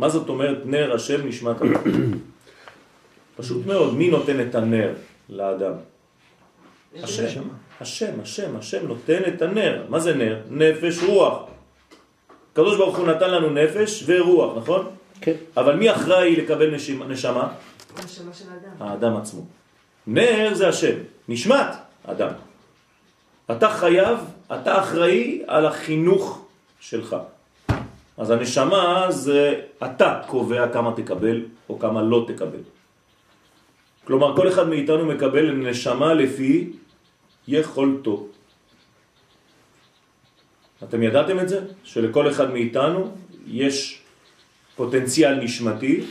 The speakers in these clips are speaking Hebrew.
מה זאת אומרת נר השם נשמת אדם? פשוט מאוד, מי נותן את הנר לאדם? השם, השם, השם, השם נותן את הנר. מה זה נר? נפש, רוח. הקדוש ברוך הוא נתן לנו נפש ורוח, נכון? כן. אבל מי אחראי לקבל נשמה? נשמה של האדם. האדם עצמו. נר זה השם, נשמת אדם. אתה חייב, אתה אחראי על החינוך שלך. אז הנשמה זה אתה קובע כמה תקבל או כמה לא תקבל. כלומר, כל אחד מאיתנו מקבל נשמה לפי יכולתו. אתם ידעתם את זה? שלכל אחד מאיתנו יש פוטנציאל נשמתי,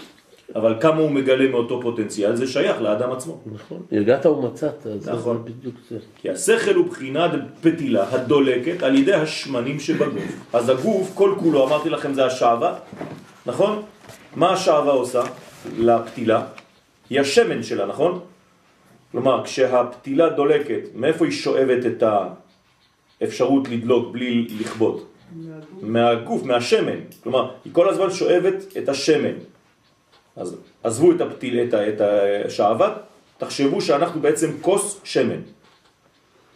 אבל כמה הוא מגלה מאותו פוטנציאל זה שייך לאדם עצמו. נכון. הרגעת ומצאת, אז נכון. זה בדיוק זה. כי השכל הוא בחינת פתילה הדולקת על ידי השמנים שבגוף. אז הגוף, כל כולו, אמרתי לכם, זה השעבה, נכון? מה השעבה עושה לפתילה? היא השמן שלה, נכון? כלומר, כשהפתילה דולקת, מאיפה היא שואבת את האפשרות לדלוק בלי לכבות? מהגוף, מהשמן. כלומר, היא כל הזמן שואבת את השמן. אז עזבו את, הפתיל, את, ה- את השעבת, תחשבו שאנחנו בעצם כוס שמן.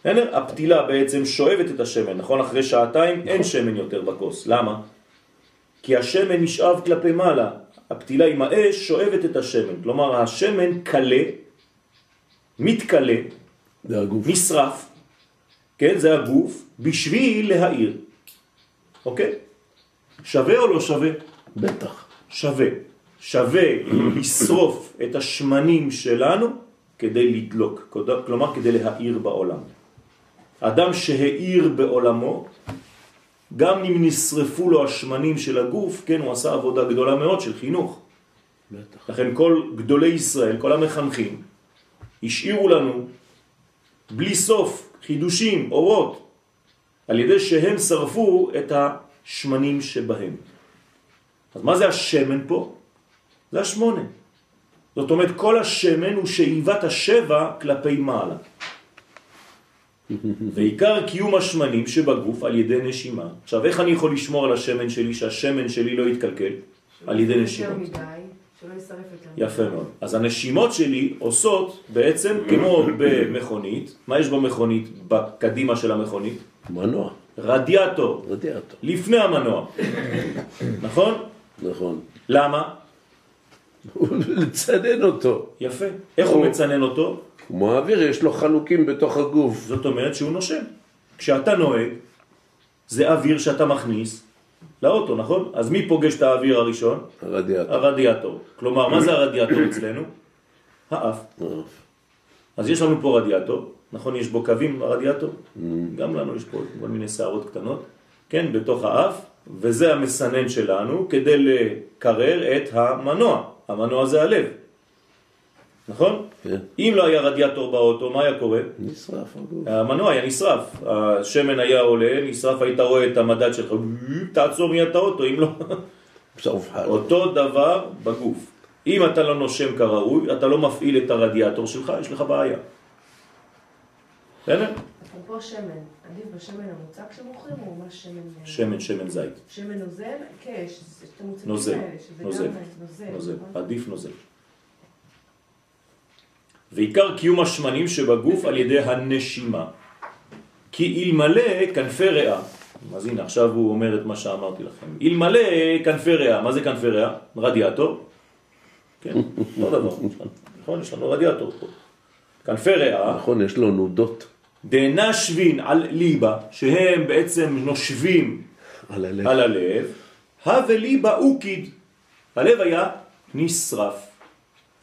בסדר? הפתילה בעצם שואבת את השמן, נכון? אחרי שעתיים אין שמן יותר בכוס. למה? כי השמן נשאב כלפי מעלה. הפתילה עם האש שואבת את השמן. כלומר, השמן קלה, מתקלה, זה הגוף. נשרף, כן? זה הגוף, בשביל להעיר. אוקיי? שווה או לא שווה? בטח. שווה. שווה לשרוף את השמנים שלנו כדי לדלוק, כלומר כדי להאיר בעולם. אדם שהאיר בעולמו, גם אם נשרפו לו השמנים של הגוף, כן, הוא עשה עבודה גדולה מאוד של חינוך. בטח. לכן כל גדולי ישראל, כל המחנכים, השאירו לנו בלי סוף חידושים, אורות, על ידי שהם שרפו את השמנים שבהם. אז מה זה השמן פה? זה השמונה. זאת אומרת, כל השמן הוא שאיבת השבע כלפי מעלה. ועיקר קיום השמנים שבגוף על ידי נשימה. עכשיו, איך אני יכול לשמור על השמן שלי, שהשמן שלי לא יתקלקל? על ידי נשימות. מדי. יפה מאוד. אז הנשימות שלי עושות בעצם כמו במכונית, מה יש במכונית, בקדימה של המכונית? מנוע. רדיאטור, רדיאטור. לפני המנוע, נכון? נכון. למה? לצנן אותו. יפה. איך הוא מצנן אותו? כמו האוויר, יש לו חלוקים בתוך הגוף. זאת אומרת שהוא נושם. כשאתה נוהג, זה אוויר שאתה מכניס לאוטו, נכון? אז מי פוגש את האוויר הראשון? הרדיאטור. הרדיאטור. כלומר, מה זה הרדיאטור אצלנו? האף. אז יש לנו פה רדיאטור, נכון? יש בו קווים ברדיאטור? גם לנו יש פה כל מיני שערות קטנות, כן? בתוך האף, וזה המסנן שלנו כדי לקרר את המנוע. המנוע זה הלב, נכון? כן. אם לא היה רדיאטור באוטו, מה היה קורה? נשרף. המנוע היה נשרף, השמן היה עולה, נשרף, היית רואה את המדד שלך, תעצור מיד את האוטו, אם לא... אותו דבר בגוף. אם אתה לא נושם כראוי, אתה לא מפעיל את הרדיאטור שלך, יש לך בעיה. בסדר? אפרופו שמן, עדיף בשמן המוצק שמוכרים או ממש שמן... אה, שמן, שמן זית. שמן נוזל? כן, יש את המוצקים האלה, שזה נוזל, גם נוזל. נוזל, נכון? עדיף נוזל. ועיקר קיום השמנים שבגוף על ידי הנשימה. כי אלמלא כנפי ריאה, אז הנה עכשיו הוא אומר את מה שאמרתי לכם, אלמלא כנפי ריאה, מה זה כנפי ריאה? רדיאטור, כן, לא דבר, נכון, יש לנו רדיאטור פה. כנפי ריאה, נכון, יש לו נודות דנשבין על ליבה, שהם בעצם נושבים על הלב. על הלב, הווה ליבה אוקיד. הלב היה נשרף.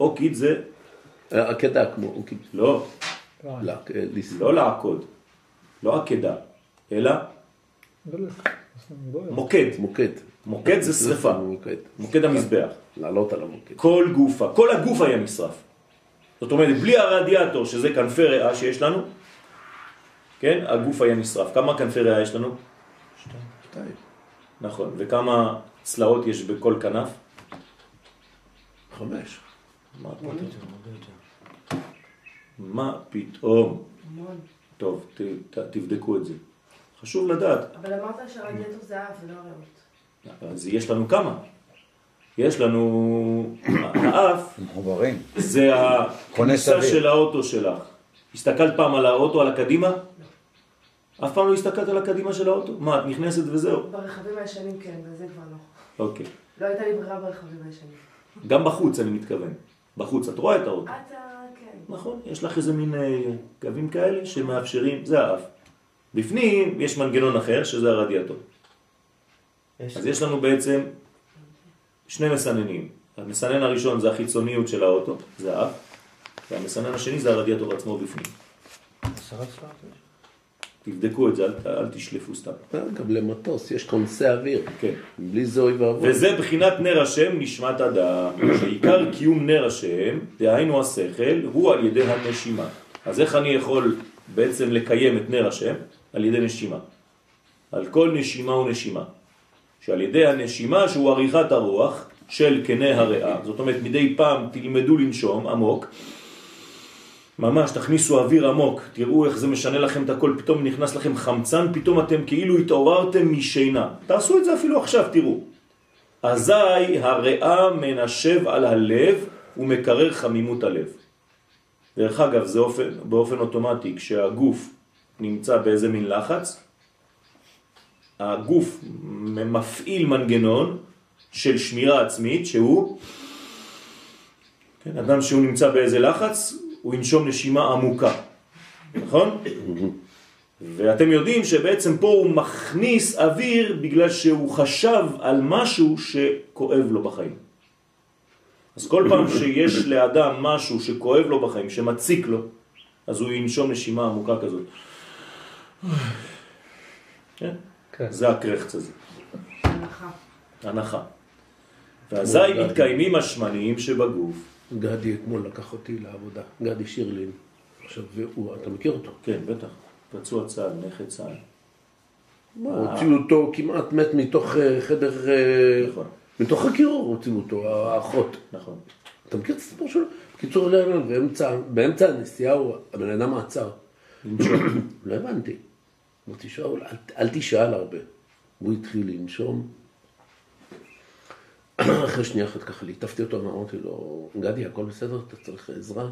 אוקיד זה עקדה כמו, אוקיי. לא, לא, אה, לא לעקוד, לא עקדה, אלא מוקד. מוקד. מוקד זה שריפה, מוקד. מוקד המזבח. לעלות על המוקד. כל גופה, כל הגוף היה נשרף. זאת אומרת, בלי הרדיאטור, שזה כנפי ריאה שיש לנו, כן, הגוף היה נשרף. כמה כנפי ריאה יש לנו? שתיים. נכון. וכמה צלעות יש בכל כנף? חמש. מה פתאום? מה פתאום? המון. טוב, ת, ת, תבדקו את זה. חשוב לדעת. אבל אמרת שהרדיאטור זה האף ולא הריאות. אז יש לנו כמה. יש לנו, האף מחוברים. זה הכניסה. של האוטו שלך. הסתכלת פעם על האוטו, על הקדימה? אף פעם לא הסתכלת על הקדימה של האוטו? מה, את נכנסת וזהו? ברכבים הישנים כן, וזה כבר לא. אוקיי. לא הייתה לי ברירה ברכבים הישנים. גם בחוץ אני מתכוון. בחוץ, את רואה את האוטו. אתה, כן. נכון, יש לך איזה מין אה, קווים כאלה שמאפשרים, זה האף. בפנים יש מנגנון אחר שזה הרדיאטור. אז יש לנו בעצם שני מסננים. המסנן הראשון זה החיצוניות של האוטו, זה האף, והמסנן השני זה הרדיאטור עצמו בפנים. תבדקו את זה, אל, אל תשלפו סתם. גם למטוס יש כונסי אוויר. כן. בלי זה אוי ואבוי. וזה בחינת נר השם נשמת אדם, שעיקר קיום נר השם, דהיינו השכל, הוא על ידי הנשימה. אז איך אני יכול בעצם לקיים את נר השם? על ידי נשימה. על כל נשימה ונשימה. שעל ידי הנשימה שהוא עריכת הרוח של קנה הריאה, זאת אומרת מדי פעם תלמדו לנשום עמוק, ממש תכניסו אוויר עמוק, תראו איך זה משנה לכם את הכל, פתאום נכנס לכם חמצן, פתאום אתם כאילו התעוררתם משינה. תעשו את זה אפילו עכשיו, תראו. אזי הריאה מנשב על הלב ומקרר חמימות הלב. דרך אגב, זה אופן, באופן אוטומטי, כשהגוף נמצא באיזה מין לחץ, הגוף מפעיל מנגנון של שמירה עצמית שהוא, כן, אדם שהוא נמצא באיזה לחץ, הוא ינשום נשימה עמוקה, נכון? ואתם יודעים שבעצם פה הוא מכניס אוויר בגלל שהוא חשב על משהו שכואב לו בחיים. אז כל פעם שיש לאדם משהו שכואב לו בחיים, שמציק לו, אז הוא ינשום נשימה עמוקה כזאת. כן? כן. זה הקרחץ הזה, הנחה. הנחה. ואזי מתקיימים השמניים שבגוף. גדי אתמול לקח אותי לעבודה, גדי שירלין. עכשיו, והוא, אתה מכיר אותו? כן, בטח. פצוע צה"ל, נכה צה"ל. מה, הוציאו אותו כמעט מת מתוך אה, חדר, אה, נכון. מתוך הקירור הוציאו אותו, האחות. נכון. אתה מכיר את הסיפור שלו? בקיצור, לא, באמצע, הנסיעה הבן אדם עצר. לא הבנתי. אמרתי, שאול, אל תשאל הרבה. הוא התחיל לנשום. אחרי שנייה אחת ככה ליטפתי אותו, ואמרתי לו, גדי, הכל בסדר? אתה צריך עזרה?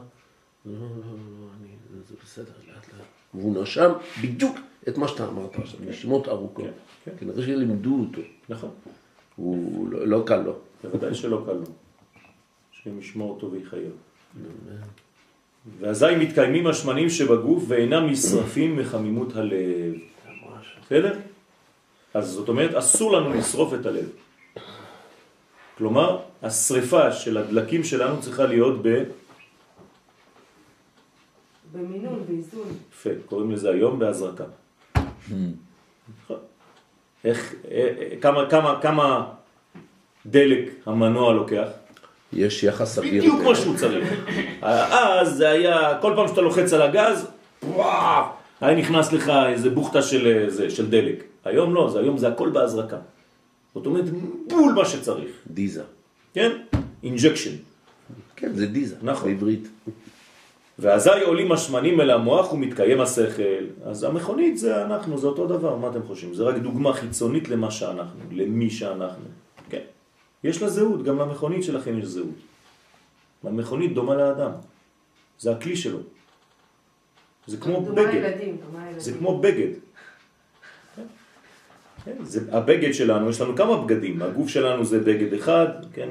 לא, לא, לא, אני, זה בסדר, לאט לאט. והוא נשם בדיוק את מה שאתה אמרת עכשיו, נשימות ארוכות. כן, כן. כנראה שלימדו אותו. נכון. הוא לא, לא קל לו. בוודאי שלא קל לו. השם ישמור אותו ויחייב. ואזי מתקיימים השמנים שבגוף ואינם נשרפים מחמימות הלב. בסדר? אז זאת אומרת, אסור לנו לשרוף את הלב. כלומר, השריפה של הדלקים שלנו צריכה להיות ב... במינון, באיזון. יפה, קוראים לזה היום בהזרקה. נכון. איך, אה, אה, כמה, כמה, כמה דלק המנוע לוקח? יש יחס סביר. בדיוק כמו שהוא צריך. אז זה היה, כל פעם שאתה לוחץ על הגז, וואו, היה נכנס לך איזה בוכתה של, זה, של דלק. היום לא, זה, היום זה הכל בהזרקה. זאת אומרת, בול מה שצריך, דיזה. כן? injection. כן, זה דיזה. נכון. בעברית. ואזי עולים השמנים אל המוח ומתקיים השכל. אז המכונית זה אנחנו, זה אותו דבר, מה אתם חושבים? זה רק דוגמה חיצונית למה שאנחנו, למי שאנחנו. כן. יש לה זהות, גם למכונית שלכם יש זהות. המכונית דומה לאדם. זה הכלי שלו. זה כמו דומה בגד. זה כמו בגד. כן? זה, הבגד שלנו, יש לנו כמה בגדים, הגוף שלנו זה בגד אחד, כן,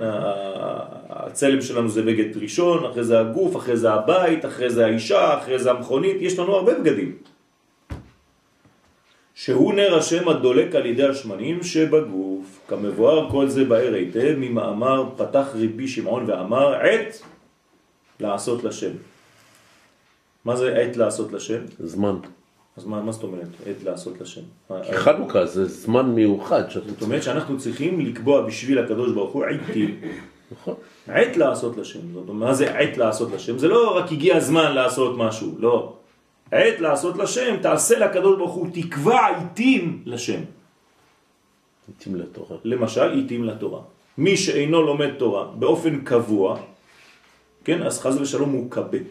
הצלם שלנו זה בגד ראשון, אחרי זה הגוף, אחרי זה הבית, אחרי זה האישה, אחרי זה המכונית, יש לנו הרבה בגדים. שהוא נר השם הדולק על ידי השמנים שבגוף, כמבואר כל זה באר היטב ממאמר פתח ריבי שמעון ואמר עת לעשות לשם. מה זה עת לעשות לשם? זמן. אז מה, מה זאת אומרת עת לעשות לשם? חנוכה זה זמן מיוחד שאתה זאת אומרת שאנחנו צריכים לקבוע בשביל הקדוש ברוך הוא עיתים. נכון. עת לעשות לשם. זאת אומרת, מה זה עת לעשות לשם? זה לא רק הגיע הזמן לעשות משהו, לא. עת לעשות לשם, תעשה לקדוש ברוך הוא, תקבע עיתים לשם. מתאים לתורה. למשל, עיתים לתורה. מי שאינו לומד תורה באופן קבוע, כן, אז חז ושלום הוא קבל.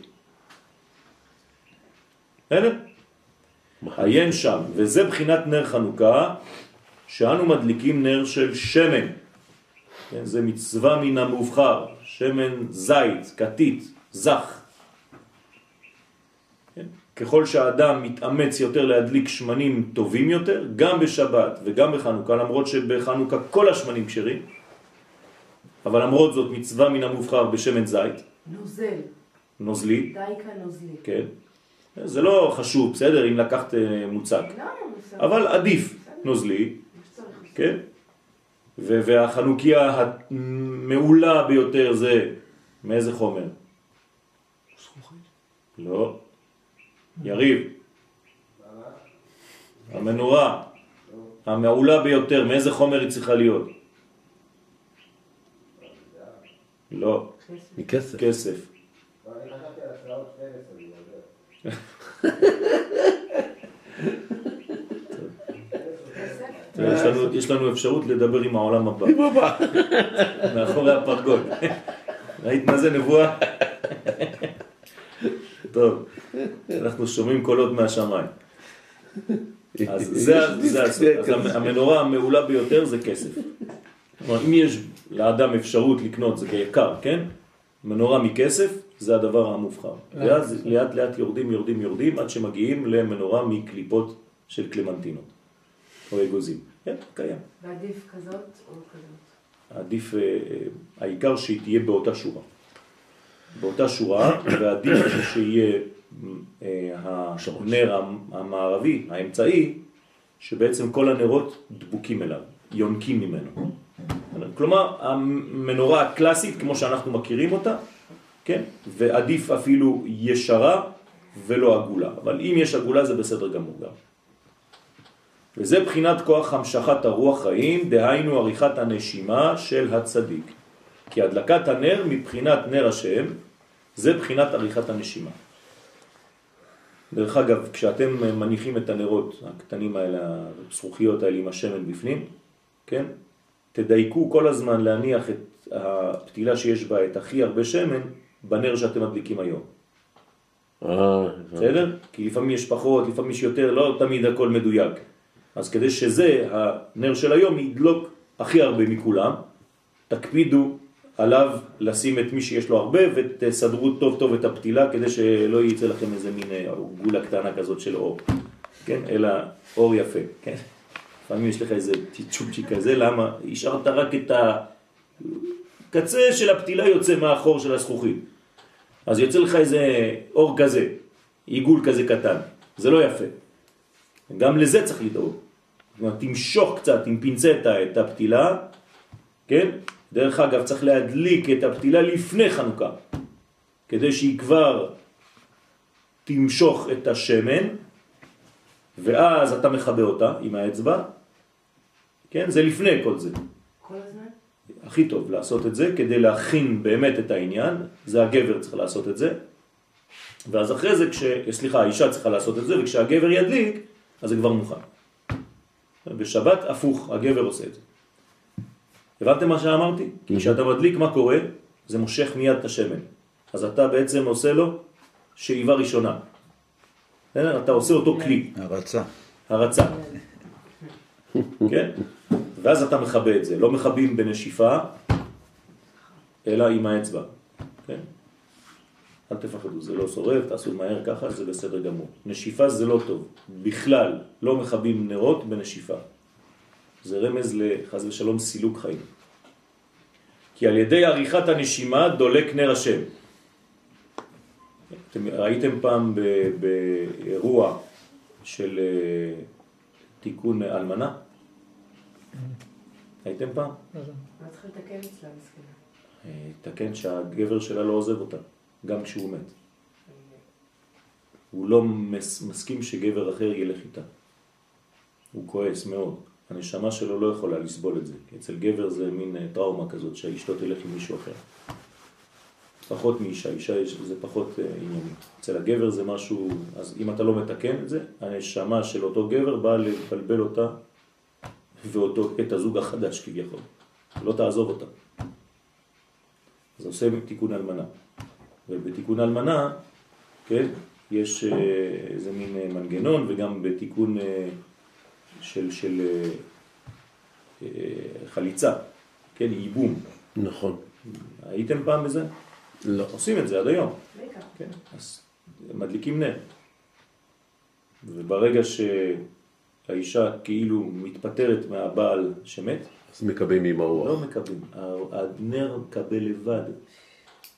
בסדר? עיין שם, וזה בחינת נר חנוכה, שאנו מדליקים נר של שמן. כן? זה מצווה מן המובחר, שמן זית, כתית, זך. כן? ככל שהאדם מתאמץ יותר להדליק שמנים טובים יותר, גם בשבת וגם בחנוכה, למרות שבחנוכה כל השמנים כשרים, אבל למרות זאת מצווה מן המובחר בשמן זית, נוזל. נוזלי, דייקה נוזלי. כן? זה לא חשוב, בסדר, אם לקחת אה, מוצק, למה? בסדר. אבל עדיף נוזלי. כן? והחנוכיה המעולה ביותר זה מאיזה חומר? לא. יריב. המנורה המעולה ביותר, מאיזה חומר היא צריכה להיות? לא, מכסף. כסף. אני חשבתי על הצלעות 12, אני יודע. תראה, יש לנו- אפשרות לדבר עם העולם הבא, מאחורי הפרגוד. ראית מה זה נבואה? טוב, אנחנו שומעים קולות מהשמיים. אז זה, המנורה המעולה ביותר זה כסף. כלומר, אם יש לאדם אפשרות לקנות, זה יקר, כן? מנורה מכסף זה הדבר המובחר. ואז לאט לאט יורדים, יורדים, יורדים, עד שמגיעים למנורה מקליפות של קלמנטינות, או אגוזים. כן, קיים. ועדיף כזאת או כזאת. עדיף, אה, אה, העיקר שהיא תהיה באותה שורה. באותה שורה, ועדיף שיהיה אה, הנר המ- המערבי, האמצעי, שבעצם כל הנרות דבוקים אליו, יונקים ממנו. כלומר, המנורה הקלאסית, כמו שאנחנו מכירים אותה, כן? ועדיף אפילו ישרה ולא עגולה. אבל אם יש עגולה זה בסדר גמור גם. וזה בחינת כוח המשכת הרוח חיים, דהיינו עריכת הנשימה של הצדיק. כי הדלקת הנר מבחינת נר השם, זה בחינת עריכת הנשימה. דרך אגב, כשאתם מניחים את הנרות הקטנים האלה, הזכוכיות האלה עם השמן בפנים, כן? תדייקו כל הזמן להניח את הפתילה שיש בה את הכי הרבה שמן בנר שאתם מדליקים היום. אה. בסדר? כי לפעמים יש פחות, לפעמים יש יותר, לא תמיד הכל מדויק. אז כדי שזה, הנר של היום, ידלוק הכי הרבה מכולם, תקפידו עליו לשים את מי שיש לו הרבה ותסדרו טוב טוב את הפתילה כדי שלא יצא לכם איזה מין אה, גולה קטנה כזאת של אור, כן? אלא אור יפה, כן? לפעמים יש לך איזה צ'יצ'וצ'י כזה, למה? השארת רק את הקצה של הפתילה יוצא מהחור של הזכוכית. אז יוצא לך איזה אור כזה, עיגול כזה קטן, זה לא יפה. גם לזה צריך לדאוג. זאת אומרת, תמשוך קצת עם פינצטה את הפתילה, כן? דרך אגב, צריך להדליק את הפתילה לפני חנוכה, כדי שהיא כבר תמשוך את השמן, ואז אתה מכבה אותה עם האצבע, כן? זה לפני כל זה. כל הזמן? הכי טוב לעשות את זה כדי להכין באמת את העניין, זה הגבר צריך לעשות את זה, ואז אחרי זה, כש... סליחה, האישה צריכה לעשות את זה, וכשהגבר ידליק, אז זה כבר מוכן. בשבת הפוך, הגבר עושה את זה. הבנתם מה שאמרתי? כי כשאתה מדליק, מה קורה? זה מושך מיד את השמן. אז אתה בעצם עושה לו שאיבה ראשונה. אתה עושה אותו כלי. הרצה. הרצה. כן? ואז אתה מכבה את זה. לא מכבים בנשיפה, אלא עם האצבע. כן? אל תפחדו, זה לא שורף, תעשו מהר ככה, זה בסדר גמור. נשיפה זה לא טוב. בכלל, לא מכבים נרות בנשיפה. זה רמז לחז ושלום סילוק חיים. כי על ידי עריכת הנשימה דולק נר השם. אתם ראיתם פעם באירוע של אה, תיקון אלמנה? הייתם פעם? מה צריך לתקן אצלה מסכנה? אה, תקן שהגבר שלה לא עוזב אותה, גם כשהוא מת. הוא לא מס, מסכים שגבר אחר ילך איתה. הוא כועס מאוד. הנשמה שלו לא יכולה לסבול את זה. אצל גבר זה מין אה, טראומה כזאת שהאשתו תלך עם מישהו אחר. פחות מאישה, אישה יש- זה פחות אה, ענייני. אצל הגבר זה משהו, אז אם אתה לא מתקן את זה, הנשמה של אותו גבר באה לבלבל אותה ואותו, את הזוג החדש כביכול. לא תעזוב אותה. אז עושה תיקון אלמנה. ובתיקון אלמנה, כן, יש אה, איזה מין אה, מנגנון, וגם בתיקון אה, של, של חליצה, כן, ייבום. נכון. הייתם פעם בזה? לא. עושים את זה עד היום. כן, אז מדליקים נר. וברגע שהאישה כאילו מתפטרת מהבעל שמת, אז מקבלים עם לא הרוח. מקבלים. הנר מקבל לבד.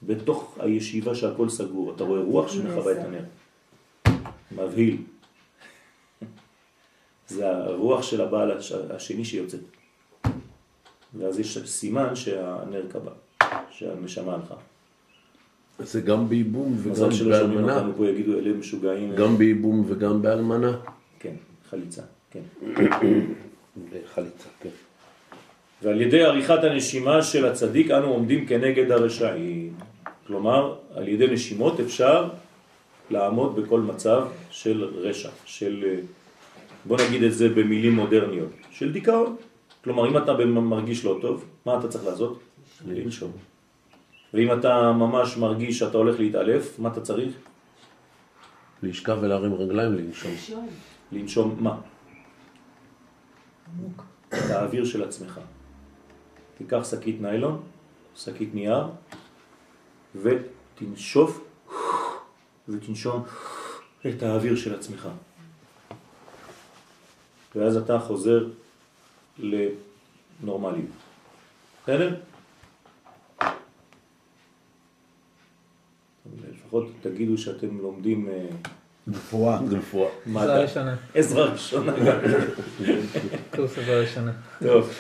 בתוך הישיבה שהכל סגור. אתה רואה רוח שמכבה את הנר. מבהיל. זה הרוח של הבעל הש- השני שיוצאת. ואז יש סימן שהנר קבע, שהנשמה הלכה. זה גם בייבום וגם מזל שלא שומעים באלמנה. אותנו פה יגידו אלה משוגעים. גם בייבום וגם באלמנה. כן, חליצה, כן. בחליצה, כן. ועל ידי עריכת הנשימה של הצדיק אנו עומדים כנגד הרשעים. כלומר, על ידי נשימות אפשר לעמוד בכל מצב של רשע, של, בוא נגיד את זה במילים מודרניות, של דיכאון. כלומר, אם אתה מרגיש לא טוב, מה אתה צריך לעשות? לנשום. ואם אתה ממש מרגיש שאתה הולך להתעלף, מה אתה צריך? לשכב ולהרים רגליים לנשום. לנשום מה? את האוויר של עצמך. תיקח שקית ניילון, שקית נייר, ותנשוף ותנשום את האוויר של עצמך. ואז אתה חוזר לנורמליות. בסדר? לפחות תגידו שאתם לומדים רפואה. מדע. עזרה ראשונה. עזרה ראשונה. קורס עזרה ראשונה. טוב.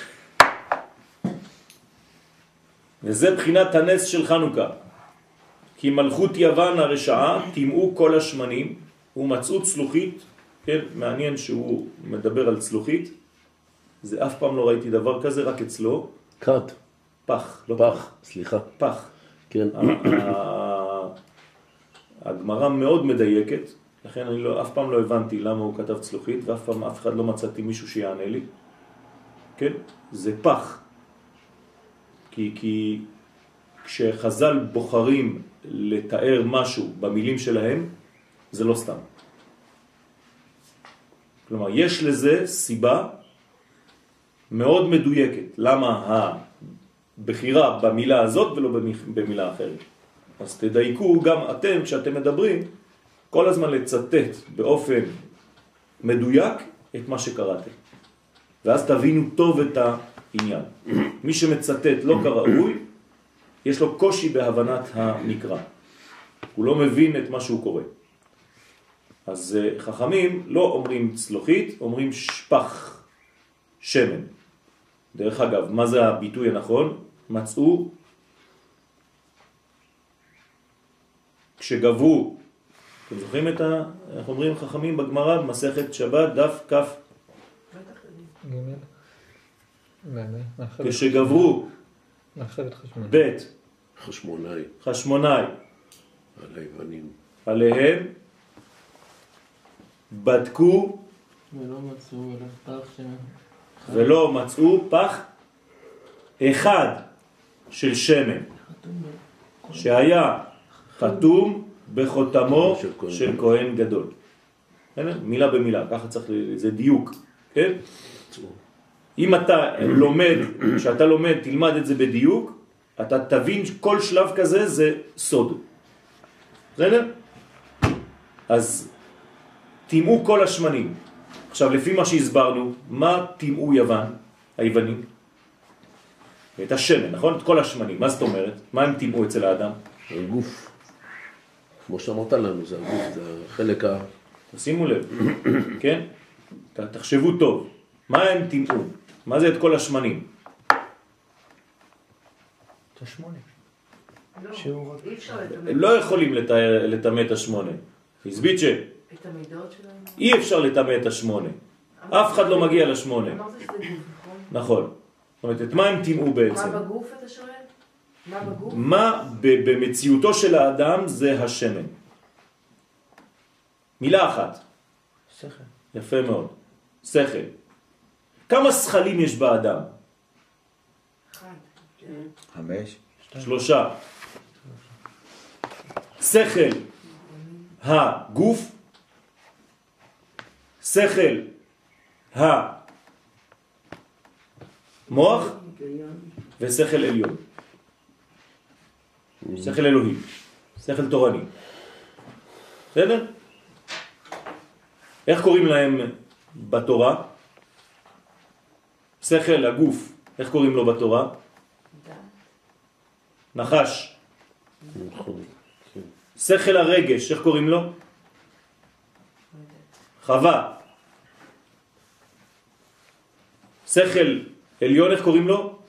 וזה בחינת הנס של חנוכה. כי מלכות יוון הרשעה טימאו כל השמנים ומצאו צלוחית, כן, מעניין שהוא מדבר על צלוחית, זה אף פעם לא ראיתי דבר כזה, רק אצלו, כד, פח, לא פח, סליחה. פח. כן. הגמרא מאוד מדייקת, לכן אני לא, אף פעם לא הבנתי למה הוא כתב צלוחית, ואף פעם אף אחד לא מצאתי מישהו שיענה לי. כן? זה פח. כי, כי כשחז"ל בוחרים לתאר משהו במילים שלהם, זה לא סתם. כלומר, יש לזה סיבה מאוד מדויקת. למה הבחירה במילה הזאת ולא במ- במילה אחרת. אז תדייקו גם אתם, כשאתם מדברים, כל הזמן לצטט באופן מדויק את מה שקראתם. ואז תבינו טוב את העניין. מי שמצטט לא כראוי, יש לו קושי בהבנת המקרא. הוא לא מבין את מה שהוא קורא. אז אה, חכמים לא אומרים צלוחית, אומרים שפח, שמן. דרך אגב, מה זה הביטוי הנכון? מצאו כשגברו, אתם זוכרים את ה... אנחנו אומרים חכמים בגמרא, במסכת שבת, דף מאחרת- כשגברו. בית חשמונאי, חשמונאי על היוונים. עליהם, בדקו ולא מצאו פח שמן. ולא מצאו פח אחד של שמן, שהיה חתום בחותמו של כהן של גדול. כהן גדול. מילה במילה, ככה צריך, זה דיוק, כן? אם אתה לומד, כשאתה לומד, תלמד את זה בדיוק, אתה תבין כל שלב כזה זה סוד. בסדר? אז טימאו כל השמנים. עכשיו, לפי מה שהסברנו, מה טימאו יוון, היוונים? את השמן, נכון? את כל השמנים. מה זאת אומרת? מה הם טימאו אצל האדם? הגוף. כמו שאמרת לנו, זה הגוף, זה החלק ה... שימו לב, כן? ת- תחשבו טוב. מה הם טימאו? מה זה את כל השמנים? את השמונה. לא, שהוא- אי אפשר הם לטמא לא יכולים לטמא את השמונה. הסביצ'ה, את המידות שלהם. אי אפשר לטמא את השמונה. אף אחד לא מגיע לשמונה. אמרת שזה גוף, נכון? נכון. זאת אומרת, את מה הם טימאו בעצם? מה בגוף אתה שואל? מה בגוף? מה ב- במציאותו של האדם זה השמן. מילה אחת. שכל. יפה מאוד. שכל. כמה שכלים יש באדם? אחד. חמש. שלושה. שכל הגוף, שכל המוח ושכל עליון. שכל אלוהי, שכל תורני. בסדר? איך קוראים להם בתורה? שכל הגוף, איך קוראים לו בתורה? נחש. נכון. כן. שכל הרגש, איך קוראים לו? חווה. שכל עליון, איך קוראים לו?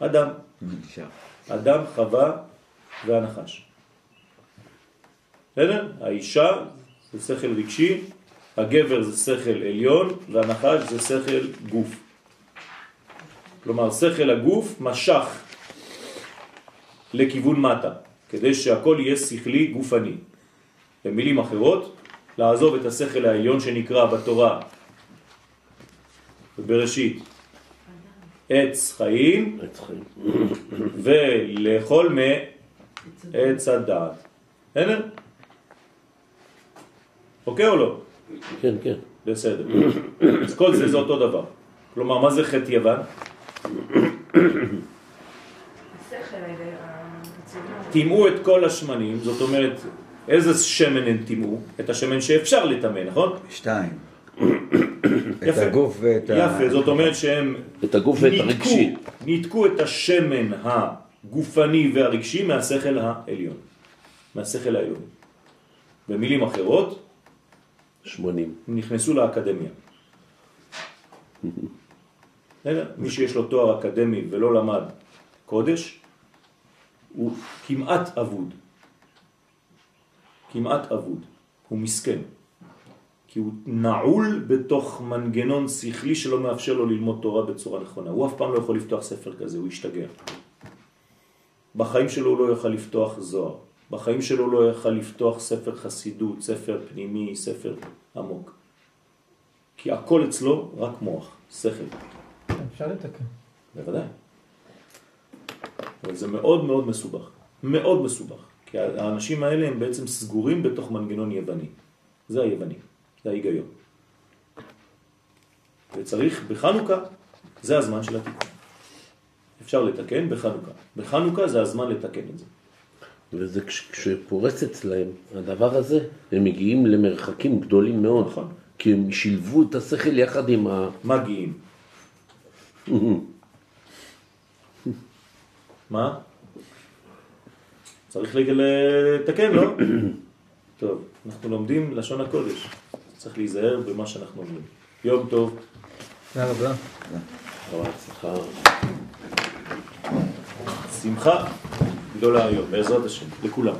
אדם. אדם, חווה והנחש. בסדר? האישה זה שכל רגשי, הגבר זה שכל עליון והנחש זה שכל גוף. כלומר, שכל הגוף משך לכיוון מטה, כדי שהכל יהיה שכלי גופני. במילים אחרות, לעזוב את השכל העליון שנקרא בתורה ובראשית עץ חיים עץ חיים. ולאכול מעץ הדעת. בסדר? אוקיי או לא? כן, כן. בסדר. אז כל זה זה אותו דבר. כלומר, מה זה חטא יוון? טימאו את כל השמנים, זאת אומרת, איזה שמן הם טימאו? את השמן שאפשר לטמא, נכון? שתיים. את. הגוף ואת ה... יפה, זאת אומרת שהם את הגוף ואת הרגשי. ניתקו את השמן הגופני והרגשי מהשכל העליון, מהשכל העליון. במילים אחרות, 80. הם נכנסו לאקדמיה. מי שיש לו תואר אקדמי ולא למד קודש, הוא כמעט אבוד. כמעט אבוד. הוא מסכן. כי הוא נעול בתוך מנגנון שכלי שלא מאפשר לו ללמוד תורה בצורה נכונה. הוא אף פעם לא יכול לפתוח ספר כזה, הוא ישתגע. בחיים שלו הוא לא יוכל לפתוח זוהר. בחיים שלו לא יוכל לפתוח ספר חסידות, ספר פנימי, ספר עמוק. כי הכל אצלו רק מוח, שכל. אפשר לתקן. בוודאי. אבל זה מאוד מאוד מסובך. מאוד מסובך. כי האנשים האלה הם בעצם סגורים בתוך מנגנון יווני. זה היווני, זה ההיגיון. וצריך בחנוכה, זה הזמן של התיקון. אפשר לתקן בחנוכה. בחנוכה זה הזמן לתקן את זה. וזה כש- כשפורץ אצלהם הדבר הזה, הם מגיעים למרחקים גדולים מאוד. נכון. כי הם שילבו את השכל יחד עם ה... מגיעים. מה? צריך לתקן, לא? טוב, אנחנו לומדים לשון הקודש. צריך להיזהר במה שאנחנו אומרים. יום טוב. תודה רבה. אבל הצלחה. שמחה גדולה היום, בעזרת השם, לכולם.